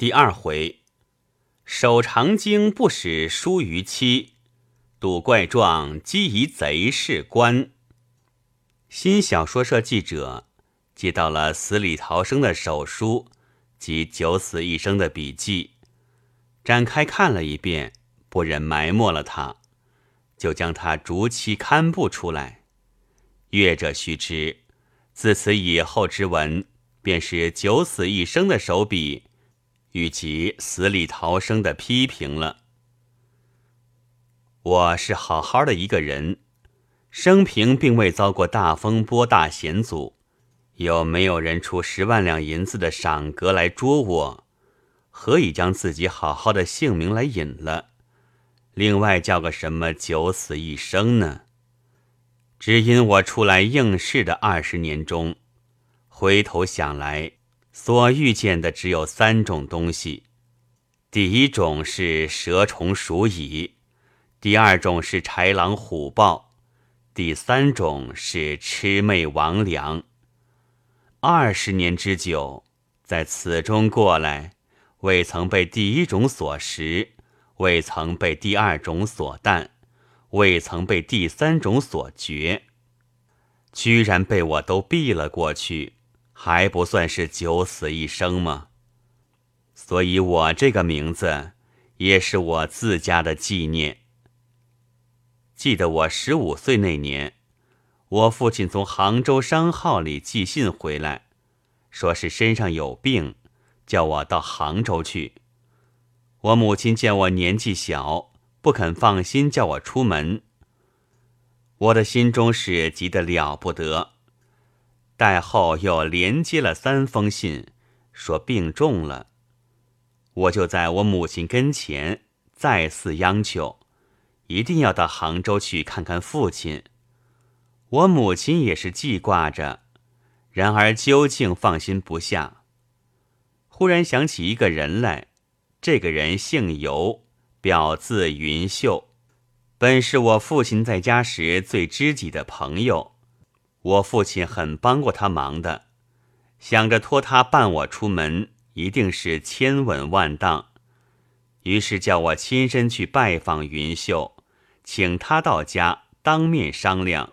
第二回，守长经不使疏于妻，赌怪状击疑贼是官。新小说社记者接到了死里逃生的手书及九死一生的笔记，展开看了一遍，不忍埋没了他，就将他逐期刊布出来。阅者须知，自此以后之文，便是九死一生的手笔。与其死里逃生的批评了。我是好好的一个人，生平并未遭过大风波、大险阻，又没有人出十万两银子的赏格来捉我，何以将自己好好的姓名来引了？另外叫个什么九死一生呢？只因我出来应试的二十年中，回头想来。所遇见的只有三种东西：第一种是蛇虫鼠蚁，第二种是豺狼虎豹，第三种是魑魅魍魉。二十年之久，在此中过来，未曾被第一种所食，未曾被第二种所啖，未曾被第三种所觉，居然被我都避了过去。还不算是九死一生吗？所以我这个名字也是我自家的纪念。记得我十五岁那年，我父亲从杭州商号里寄信回来，说是身上有病，叫我到杭州去。我母亲见我年纪小，不肯放心叫我出门。我的心中是急得了不得。待后又连接了三封信，说病重了，我就在我母亲跟前再次央求，一定要到杭州去看看父亲。我母亲也是记挂着，然而究竟放心不下。忽然想起一个人来，这个人姓尤，表字云秀，本是我父亲在家时最知己的朋友。我父亲很帮过他忙的，想着托他伴我出门，一定是千稳万当，于是叫我亲身去拜访云秀，请他到家当面商量。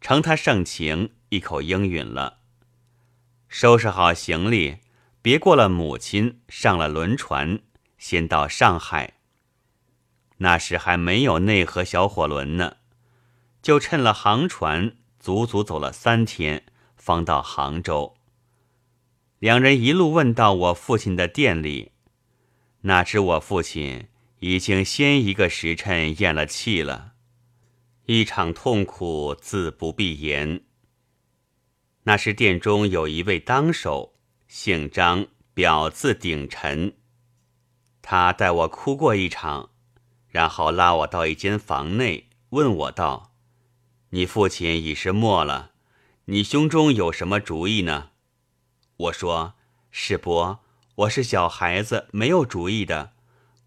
承他盛情，一口应允了。收拾好行李，别过了母亲，上了轮船，先到上海。那时还没有内河小火轮呢，就趁了航船。足足走了三天，方到杭州。两人一路问到我父亲的店里，哪知我父亲已经先一个时辰咽了气了，一场痛苦自不必言。那时店中有一位当手，姓张，表字鼎臣，他待我哭过一场，然后拉我到一间房内，问我道。你父亲已是没了，你胸中有什么主意呢？我说：“世伯，我是小孩子，没有主意的。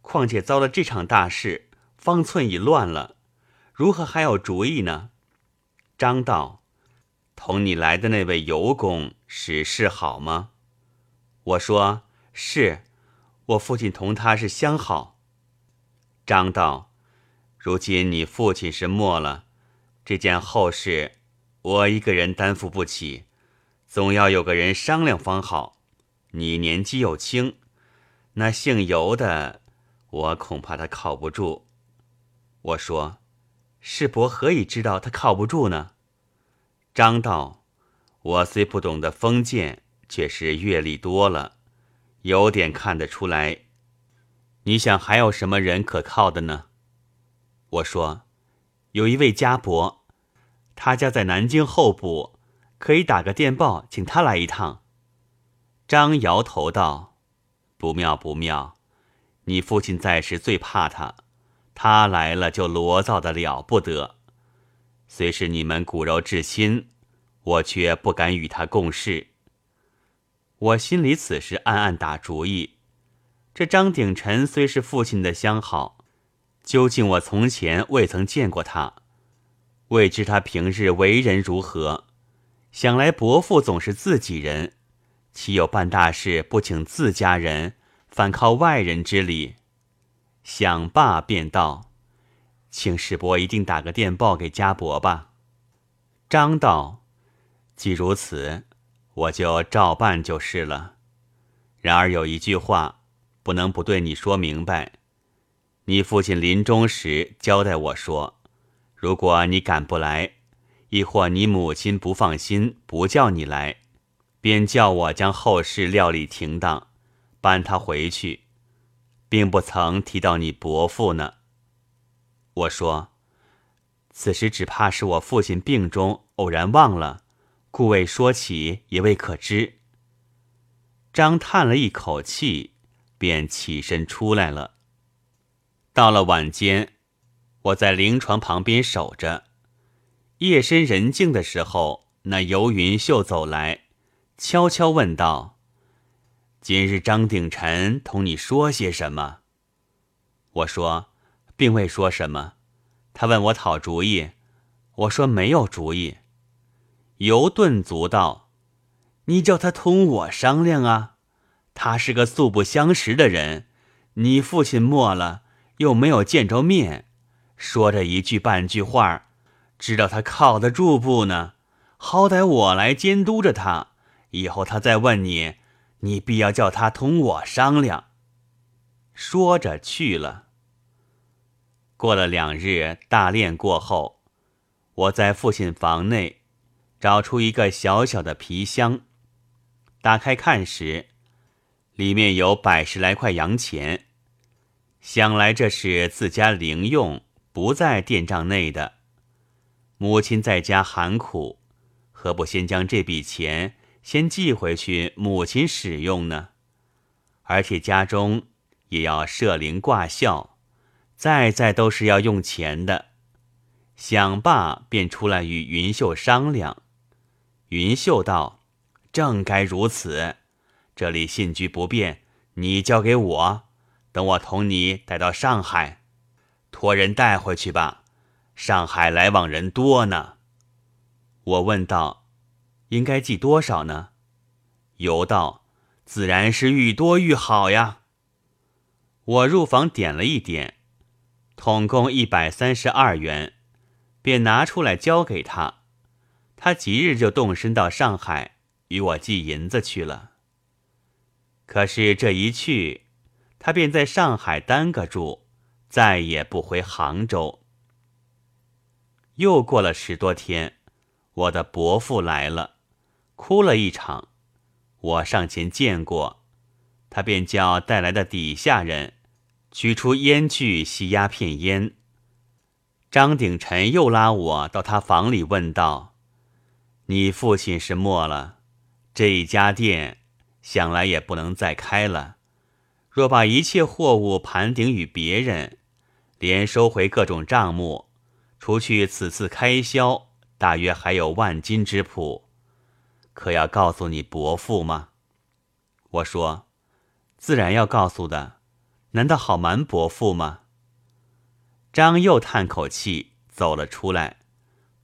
况且遭了这场大事，方寸已乱了，如何还有主意呢？”张道：“同你来的那位尤公使事好吗？”我说：“是，我父亲同他是相好。”张道：“如今你父亲是没了。”这件后事，我一个人担负不起，总要有个人商量方好。你年纪又轻，那姓尤的，我恐怕他靠不住。我说：“世伯何以知道他靠不住呢？”张道：“我虽不懂得封建，却是阅历多了，有点看得出来。你想还有什么人可靠的呢？”我说。有一位家伯，他家在南京候补，可以打个电报，请他来一趟。张摇头道：“不妙不妙，你父亲在时最怕他，他来了就罗造的了不得。虽是你们骨肉至亲，我却不敢与他共事。”我心里此时暗暗打主意：这张鼎臣虽是父亲的相好。究竟我从前未曾见过他，未知他平日为人如何。想来伯父总是自己人，岂有办大事不请自家人反靠外人之礼。想罢便道：“请世伯一定打个电报给家伯吧。”张道：“既如此，我就照办就是了。然而有一句话，不能不对你说明白。你父亲临终时交代我说，如果你赶不来，亦或你母亲不放心，不叫你来。”便叫我将后事料理停当，搬他回去，并不曾提到你伯父呢。我说，此时只怕是我父亲病中偶然忘了，故未说起，也未可知。张叹了一口气，便起身出来了。到了晚间，我在灵床旁边守着。夜深人静的时候，那游云秀走来。悄悄问道：“今日张鼎臣同你说些什么？”我说：“并未说什么。”他问我讨主意，我说：“没有主意。”尤顿足道：“你叫他同我商量啊！他是个素不相识的人，你父亲没了，又没有见着面，说着一句半句话，知道他靠得住不呢？好歹我来监督着他。”以后他再问你，你必要叫他同我商量。说着去了。过了两日，大练过后，我在父亲房内找出一个小小的皮箱，打开看时，里面有百十来块洋钱。想来这是自家零用，不在店账内的。母亲在家寒苦，何不先将这笔钱？先寄回去，母亲使用呢。而且家中也要设灵挂孝，在在都是要用钱的。想罢，便出来与云秀商量。云秀道：“正该如此。这里信居不便，你交给我，等我同你带到上海，托人带回去吧。上海来往人多呢。”我问道。应该寄多少呢？尤道：“自然是愈多愈好呀。”我入房点了一点，统共一百三十二元，便拿出来交给他。他即日就动身到上海与我寄银子去了。可是这一去，他便在上海耽搁住，再也不回杭州。又过了十多天，我的伯父来了。哭了一场，我上前见过，他便叫带来的底下人取出烟具吸鸦片烟。张鼎臣又拉我到他房里问道：“你父亲是没了，这一家店想来也不能再开了。若把一切货物盘顶与别人，连收回各种账目，除去此次开销，大约还有万金之谱。”可要告诉你伯父吗？我说，自然要告诉的。难道好瞒伯父吗？张又叹口气，走了出来，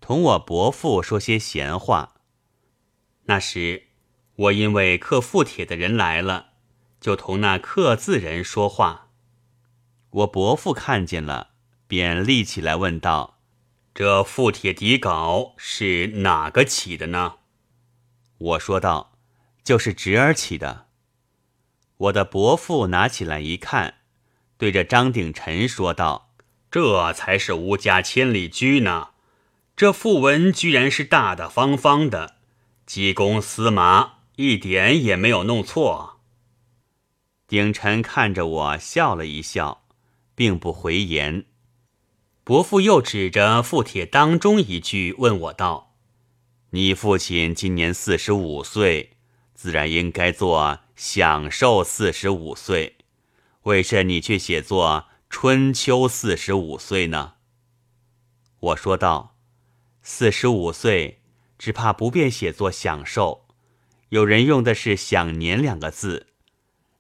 同我伯父说些闲话。那时，我因为刻复帖的人来了，就同那刻字人说话。我伯父看见了，便立起来问道：“这复帖底稿是哪个起的呢？”我说道：“就是侄儿起的。”我的伯父拿起来一看，对着张鼎臣说道：“这才是吴家千里驹呢！这副文居然是大大方方的，济公司马，一点也没有弄错。”鼎臣看着我笑了一笑，并不回言。伯父又指着附帖当中一句问我道。你父亲今年四十五岁，自然应该做享受四十五岁，为甚你却写作春秋四十五岁呢？我说道：“四十五岁，只怕不便写作享受。有人用的是享年两个字，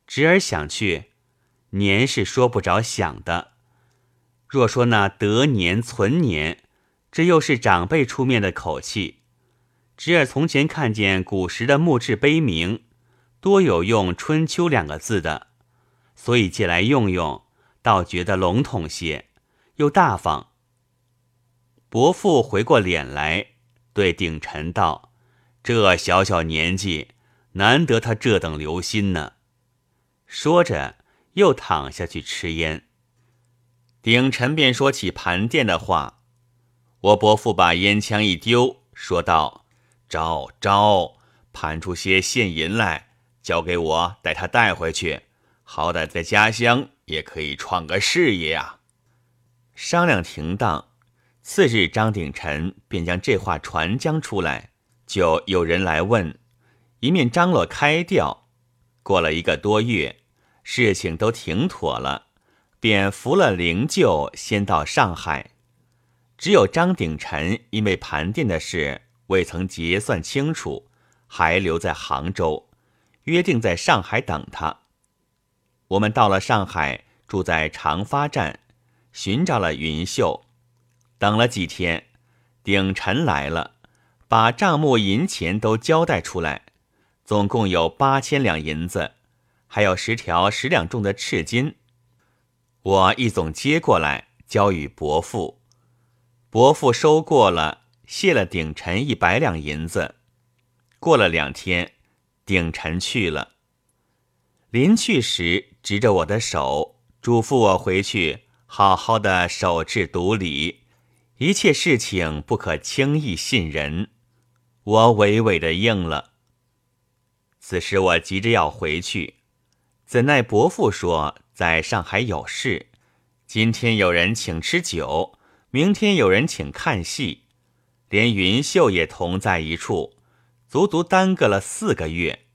侄儿想去，年是说不着想的。若说那得年存年，这又是长辈出面的口气。”侄儿从前看见古时的墓志碑铭，多有用“春秋”两个字的，所以借来用用，倒觉得笼统些，又大方。伯父回过脸来，对鼎臣道：“这小小年纪，难得他这等留心呢。”说着，又躺下去吃烟。鼎臣便说起盘店的话，我伯父把烟枪一丢，说道：“招招，盘出些现银来，交给我，带他带回去。”好歹在家乡也可以创个事业啊。商量停当，次日张鼎臣便将这话传将出来，就有人来问，一面张罗开掉。过了一个多月，事情都停妥了，便扶了灵柩，先到上海。只有张鼎臣因为盘店的事未曾结算清楚，还留在杭州，约定在上海等他。我们到了上海，住在长发站，寻找了云秀，等了几天，鼎臣来了，把账目银钱都交代出来，总共有八千两银子，还有十条十两重的赤金。我一总接过来，交与伯父，伯父收过了，谢了鼎臣一百两银子。过了两天，鼎臣去了。临去时，执着我的手，嘱咐我回去好好的守制独理，一切事情不可轻易信人。我委委的应了。此时我急着要回去，怎奈伯父说在上海有事，今天有人请吃酒，明天有人请看戏，连云秀也同在一处，足足耽搁了四个月。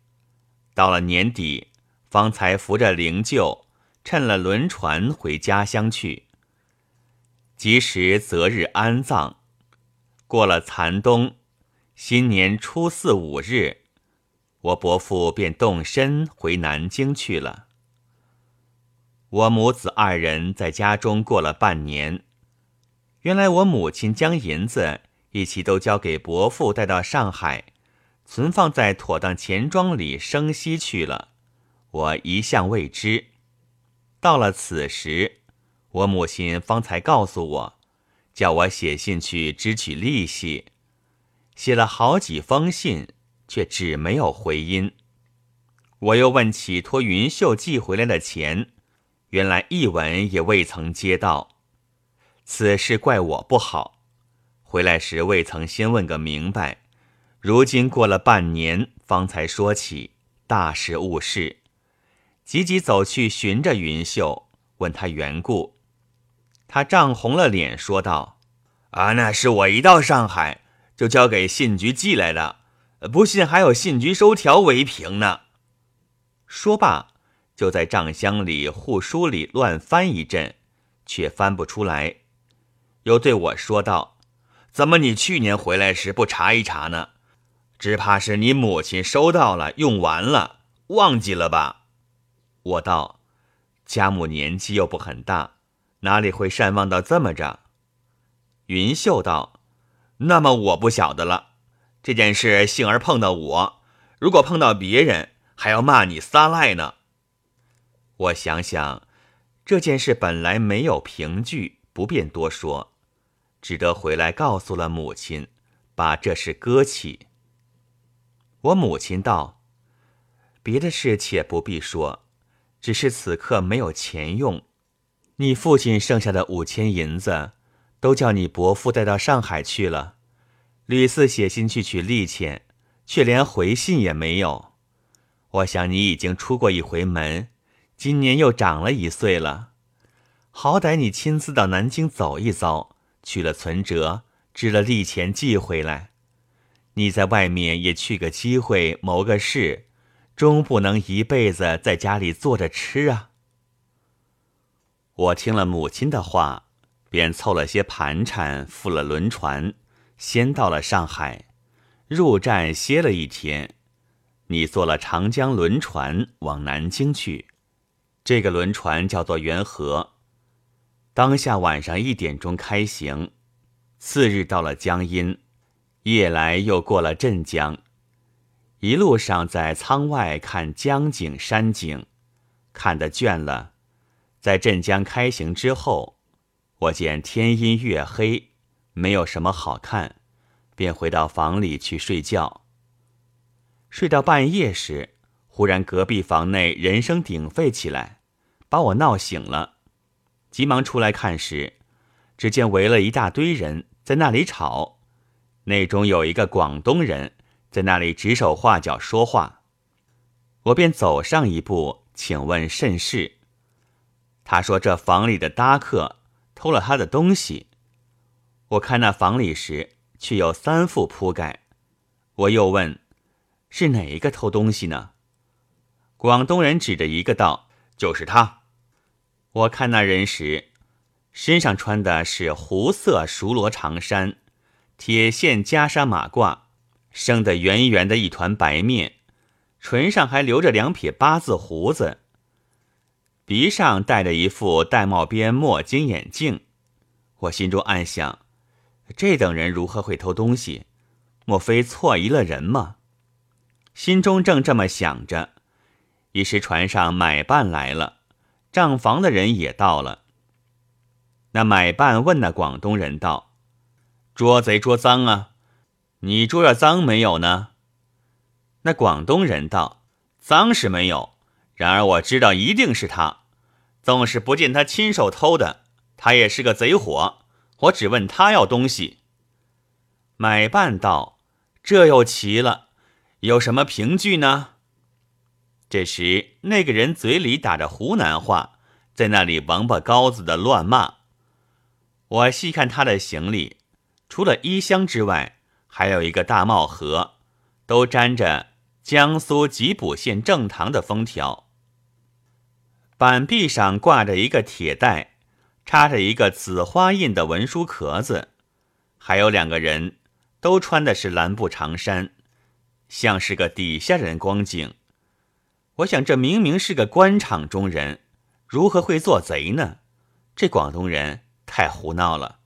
到了年底。方才扶着灵柩，趁了轮船回家乡去。及时择日安葬，过了残冬，新年初四五日，我伯父便动身回南京去了。我母子二人在家中过了半年。原来我母亲将银子一起都交给伯父带到上海，存放在妥当钱庄里生息去了。我一向未知，到了此时，我母亲方才告诉我，叫我写信去支取利息。写了好几封信，却只没有回音。我又问起托云秀寄回来的钱，原来一文也未曾接到。此事怪我不好，回来时未曾先问个明白。如今过了半年，方才说起，大事误事。急急走去寻着云秀，问他缘故。他涨红了脸，说道：“啊，那是我一到上海就交给信局寄来的，不信还有信局收条为凭呢。”说罢，就在账箱里、户书里乱翻一阵，却翻不出来。又对我说道：“怎么你去年回来时不查一查呢？只怕是你母亲收到了，用完了，忘记了吧？”我道：“家母年纪又不很大，哪里会善忘到这么着？”云秀道：“那么我不晓得了。这件事幸而碰到我，如果碰到别人，还要骂你撒赖呢。”我想想，这件事本来没有凭据，不便多说，只得回来告诉了母亲，把这事搁起。我母亲道：“别的事且不必说。”只是此刻没有钱用，你父亲剩下的五千银子，都叫你伯父带到上海去了。屡次写信去取利钱，却连回信也没有。我想你已经出过一回门，今年又长了一岁了，好歹你亲自到南京走一遭，取了存折，支了利钱寄回来。你在外面也去个机会，谋个事。终不能一辈子在家里坐着吃啊！我听了母亲的话，便凑了些盘缠，付了轮船，先到了上海，入站歇了一天。你坐了长江轮船往南京去，这个轮船叫做元和，当下晚上一点钟开行，次日到了江阴，夜来又过了镇江。一路上在舱外看江景山景，看得倦了，在镇江开行之后，我见天阴月黑，没有什么好看，便回到房里去睡觉。睡到半夜时，忽然隔壁房内人声鼎沸起来，把我闹醒了。急忙出来看时，只见围了一大堆人在那里吵，内中有一个广东人在那里指手画脚说话。我便走上一步，请问甚事。他说：“这房里的搭客偷了他的东西。”我看那房里时，却有三副铺盖。我又问：“是哪一个偷东西呢？”广东人指着一个道：“就是他。”我看那人时，身上穿的是湖色熟罗长衫，铁线袈裟马褂，生得圆圆的一团白面。唇上还留着两撇八字胡子，鼻上戴着一副玳瑁边墨金眼镜。我心中暗想：这等人如何会偷东西？莫非错疑了人吗？心中正这么想着，一时船上买办来了，账房的人也到了。那买办问那广东人道：“捉贼捉赃啊？你捉着赃没有呢？”那广东人道：“赃是没有，然而我知道一定是他。纵使不见他亲手偷的，他也是个贼伙。我只问他要东西。”买办道：“这又奇了，有什么凭据呢？”这时那个人嘴里打着湖南话，在那里王八羔子的乱骂。我细看他的行李，除了衣箱之外，还有一个大帽盒，都沾着。江苏吉普县正堂的封条，板壁上挂着一个铁带，插着一个紫花印的文书壳子，还有两个人，都穿的是蓝布长衫，像是个底下人光景。我想，这明明是个官场中人，如何会做贼呢？这广东人太胡闹了。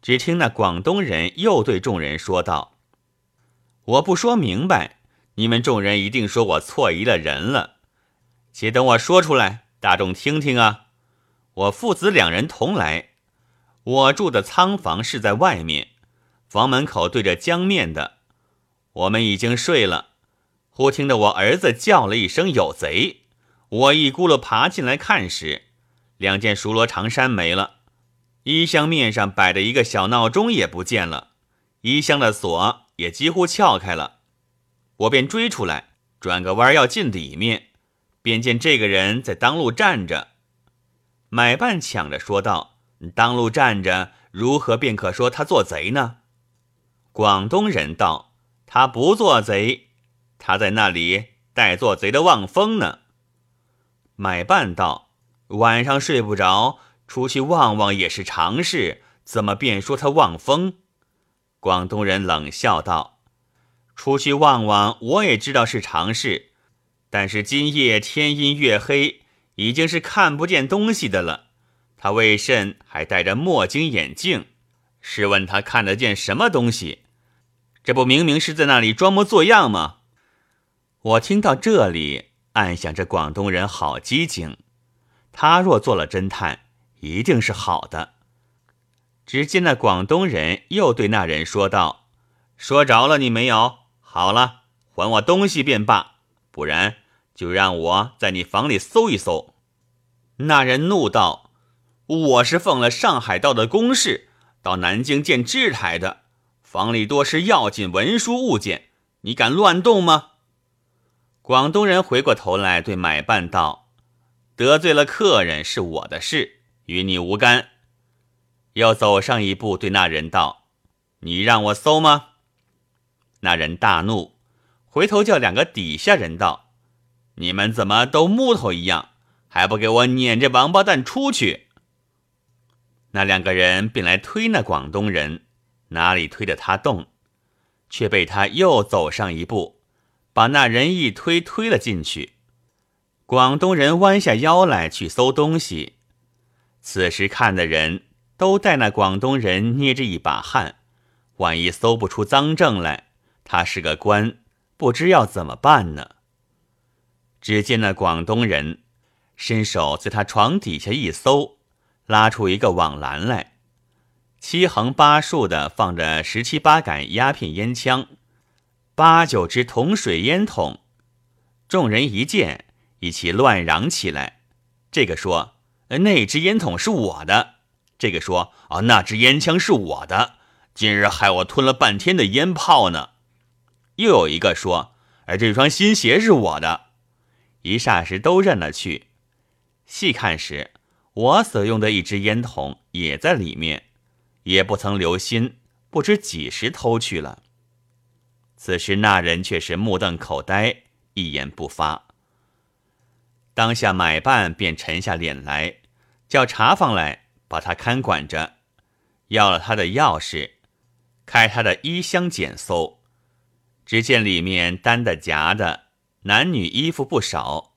只听那广东人又对众人说道。我不说明白，你们众人一定说我错疑了人了。且等我说出来，大众听听啊！我父子两人同来，我住的仓房是在外面，房门口对着江面的。我们已经睡了，忽听得我儿子叫了一声“有贼”，我一咕噜爬进来看时，两件熟罗长衫没了，衣箱面上摆着一个小闹钟也不见了，衣箱的锁。也几乎撬开了，我便追出来，转个弯要进里面，便见这个人在当路站着。买办抢着说道：“当路站着，如何便可说他做贼呢？”广东人道：“他不做贼，他在那里待做贼的望风呢。”买办道：“晚上睡不着，出去望望也是常事，怎么便说他望风？”广东人冷笑道：“出去望望，我也知道是常事，但是今夜天阴月黑，已经是看不见东西的了。他为甚还戴着墨镜眼镜？试问他看得见什么东西？这不明明是在那里装模作样吗？”我听到这里，暗想：这广东人好机警，他若做了侦探，一定是好的。只见那广东人又对那人说道：“说着了你没有？好了，还我东西便罢，不然就让我在你房里搜一搜。”那人怒道：“我是奉了上海道的公事，到南京见知台的，房里多是要紧文书物件，你敢乱动吗？”广东人回过头来对买办道：“得罪了客人是我的事，与你无干。”又走上一步，对那人道：“你让我搜吗？”那人大怒，回头叫两个底下人道：“你们怎么都木头一样，还不给我撵这王八蛋出去？”那两个人便来推那广东人，哪里推得他动，却被他又走上一步，把那人一推，推了进去。广东人弯下腰来去搜东西，此时看的人。都带那广东人捏着一把汗，万一搜不出赃证来，他是个官，不知要怎么办呢？只见那广东人伸手在他床底下一搜，拉出一个网篮来，七横八竖的放着十七八杆鸦片烟枪，八九支铜水烟筒。众人一见，一起乱嚷起来。这个说：“那只烟筒是我的。”这个说：“啊，那只烟枪是我的。”今日害我吞了半天的烟炮呢。又有一个说：“而这双新鞋是我的。”一霎时都认了去。细看时，我所用的一支烟筒也在里面，也不曾留心，不知几时偷去了。此时那人却是目瞪口呆，一言不发。当下买办便沉下脸来，叫茶房来把他看管着，要了他的钥匙。开他的衣箱检搜，只见里面单的夹的男女衣服不少，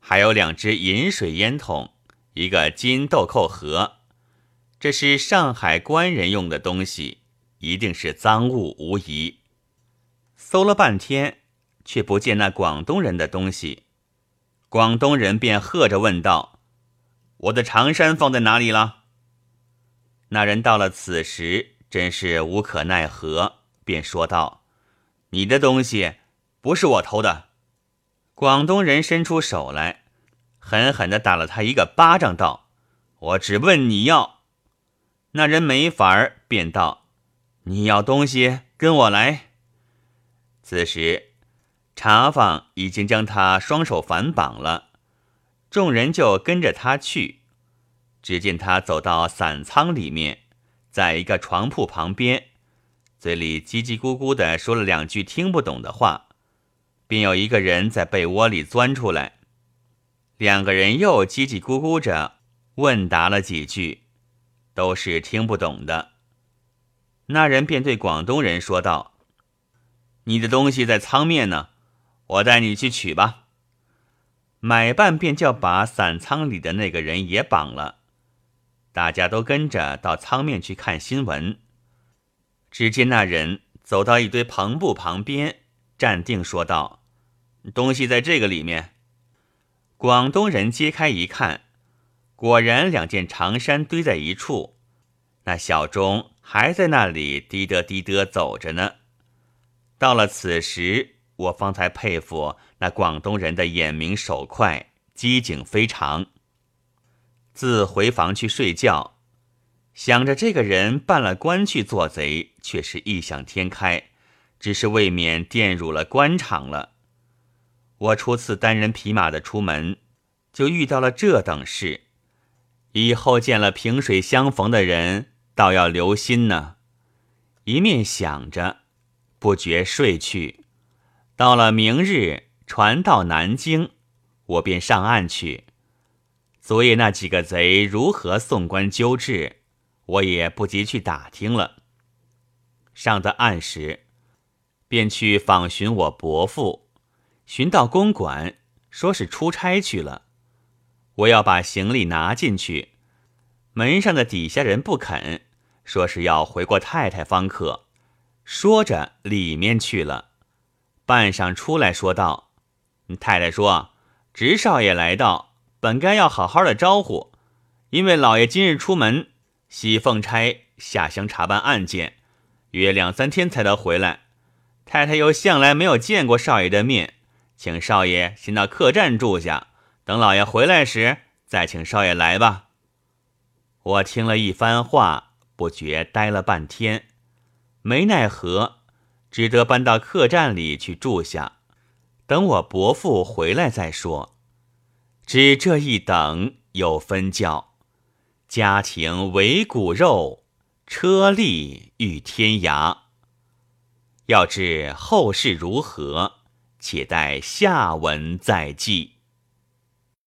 还有两只饮水烟筒，一个金豆蔻盒。这是上海官人用的东西，一定是赃物无疑。搜了半天，却不见那广东人的东西。广东人便喝着问道：“我的长衫放在哪里了？”那人到了此时。真是无可奈何，便说道：“你的东西不是我偷的。”广东人伸出手来，狠狠地打了他一个巴掌，道：“我只问你要。”那人没法儿，便道：“你要东西，跟我来。”此时茶坊已经将他双手反绑了，众人就跟着他去。只见他走到散仓里面。在一个床铺旁边，嘴里叽叽咕咕的说了两句听不懂的话，便有一个人在被窝里钻出来，两个人又叽叽咕咕着问答了几句，都是听不懂的。那人便对广东人说道：“你的东西在仓面呢，我带你去取吧。”买办便叫把散仓里的那个人也绑了。大家都跟着到仓面去看新闻。只见那人走到一堆篷布旁边，站定说道：“东西在这个里面。”广东人揭开一看，果然两件长衫堆在一处，那小钟还在那里滴得滴得走着呢。到了此时，我方才佩服那广东人的眼明手快，机警非常。自回房去睡觉，想着这个人办了官去做贼，却是异想天开，只是未免玷辱了官场了。我初次单人匹马的出门，就遇到了这等事，以后见了萍水相逢的人，倒要留心呢。一面想着，不觉睡去。到了明日，船到南京，我便上岸去。昨夜那几个贼如何送官纠治，我也不及去打听了。上得岸时，便去访寻我伯父，寻到公馆，说是出差去了。我要把行李拿进去，门上的底下人不肯，说是要回过太太方可。说着里面去了，半晌出来说道：“太太说，直少爷来到。”本该要好好的招呼，因为老爷今日出门西奉差下乡查办案件，约两三天才得回来。太太又向来没有见过少爷的面，请少爷先到客栈住下，等老爷回来时再请少爷来吧。我听了一番话，不觉呆了半天，没奈何，只得搬到客栈里去住下，等我伯父回来再说。只这一等有分教，家庭为骨肉，车力遇天涯。要知后事如何，且待下文再记。